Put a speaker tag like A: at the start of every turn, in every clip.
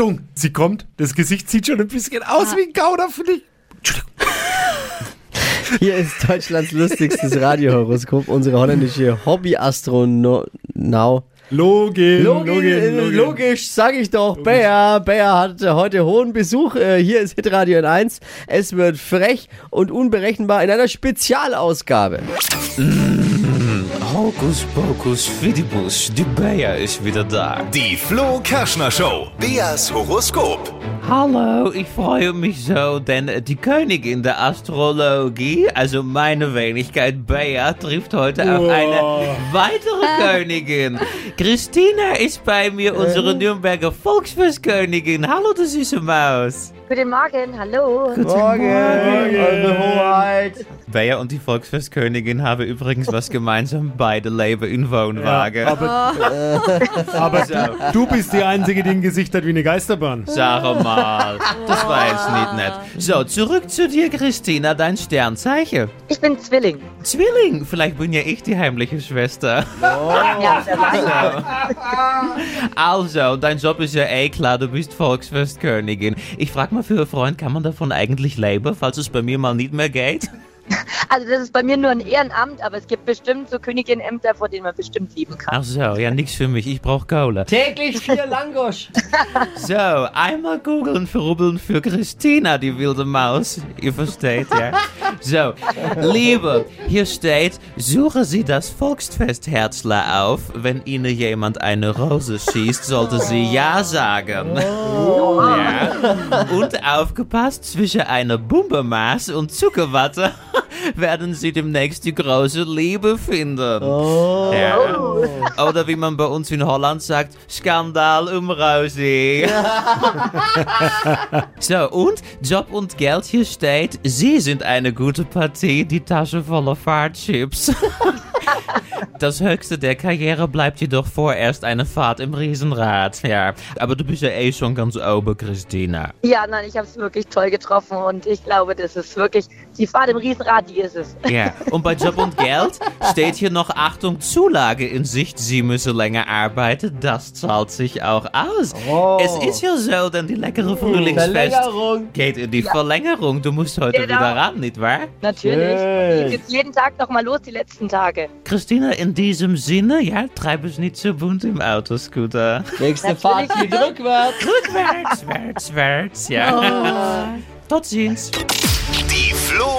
A: Achtung, sie kommt. Das Gesicht sieht schon ein bisschen aus wie ein Gauder, finde ich. Entschuldigung.
B: Hier ist Deutschlands lustigstes Radiohoroskop, unsere holländische Hobby-Astronau.
A: Login,
B: Logisch,
A: Login, Login.
B: logisch sag ich doch. Bär, Bär hat heute hohen Besuch. Äh, Hier ist Hitradio in 1. Es wird frech und unberechenbar in einer Spezialausgabe.
C: Hokus pokus fidibus, die Bea ist wieder da.
D: Die Flo Kerschner Show. Beas Horoskop.
C: Hallo, ich freue mich so, denn die Königin der Astrologie, also meine Wenigkeit Bea, trifft heute auf eine weitere Königin. Christina ist bei mir, unsere Nürnberger Volksfestkönigin. Hallo, du süße Maus.
E: Guten Morgen, hallo.
B: Morgen, eure Hoheit.
C: Bea und die Volksfestkönigin haben übrigens was gemeinsam, beide leben in Wohnwagen.
A: Aber, aber du bist die Einzige, die ein Gesicht hat wie eine Geisterbahn.
C: Sag mal, das war jetzt nicht nett. So, zurück zu dir, Christina, dein Sternzeichen.
E: Ich bin Zwilling.
C: Zwilling, vielleicht bin ja ich die heimliche Schwester.
E: Ja, wer weiß.
C: Also, dein Job ist ja eh klar, du bist Volksfestkönigin. Ich frag mal für einen Freund, kann man davon eigentlich leben, falls es bei mir mal nicht mehr geht?
E: Also das ist bei mir nur ein Ehrenamt, aber es gibt bestimmt so Königinämter, vor denen man bestimmt lieben kann.
C: Ach so, ja, nix für mich, ich brauch Kohle.
B: Täglich vier Langosch.
C: So, einmal googeln, verrubbeln für Christina, die wilde Maus. Ihr versteht, ja? So, Liebe, hier steht, suchen Sie das Volksfestherzler auf. Wenn Ihnen jemand eine Rose schießt, sollte sie Ja sagen. Ja. Und aufgepasst, zwischen einer Bumbemaß und Zuckerwatte werden Sie demnächst die große Liebe finden. Ja. Oder wie man bei uns in Holland sagt, Skandal um Rosie. so, und Job und Geld hier steht, Sie sind eine gute Partie, die Tasche voller Fahrtchips. Das höchste der Karriere bleibt jedoch vorerst eine Fahrt im Riesenrad. Ja, aber du bist ja eh schon ganz oben, Christina.
E: Ja, nein, ich habe es wirklich toll getroffen und ich glaube, das ist wirklich, die Fahrt im Riesenrad, die ist es.
C: Ja, und bei Job und Geld steht hier noch Achtung, Zulage in Sicht. Sie müssen länger arbeiten. Das zahlt sich auch aus. Es ist ja so, denn die leckere Frühlingsfest geht in die Verlängerung. Du musst heute
E: Genau.
C: wieder ran, nicht wahr?
E: Natürlich.
B: Schön.
E: Geht jeden Tag noch mal los, die letzten Tage.
C: Christina, in diesem Sinne, ja, treib es nicht so bunt im Autoscooter.
B: Nächste Fahrt geht rückwärts.
C: Rückwärts, wärts, wärts, ja. Tot ziens.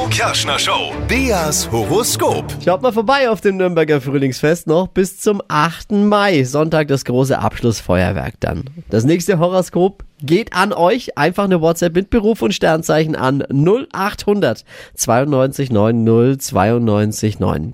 D: Flo Kerschner Show. Beas Horoskop.
B: Schaut mal vorbei auf dem Nürnberger Frühlingsfest noch bis zum 8. Mai. Sonntag das große Abschlussfeuerwerk dann. Das nächste Horoskop geht an euch. Einfach eine WhatsApp mit Beruf und Sternzeichen an 0800 92 90 92 9.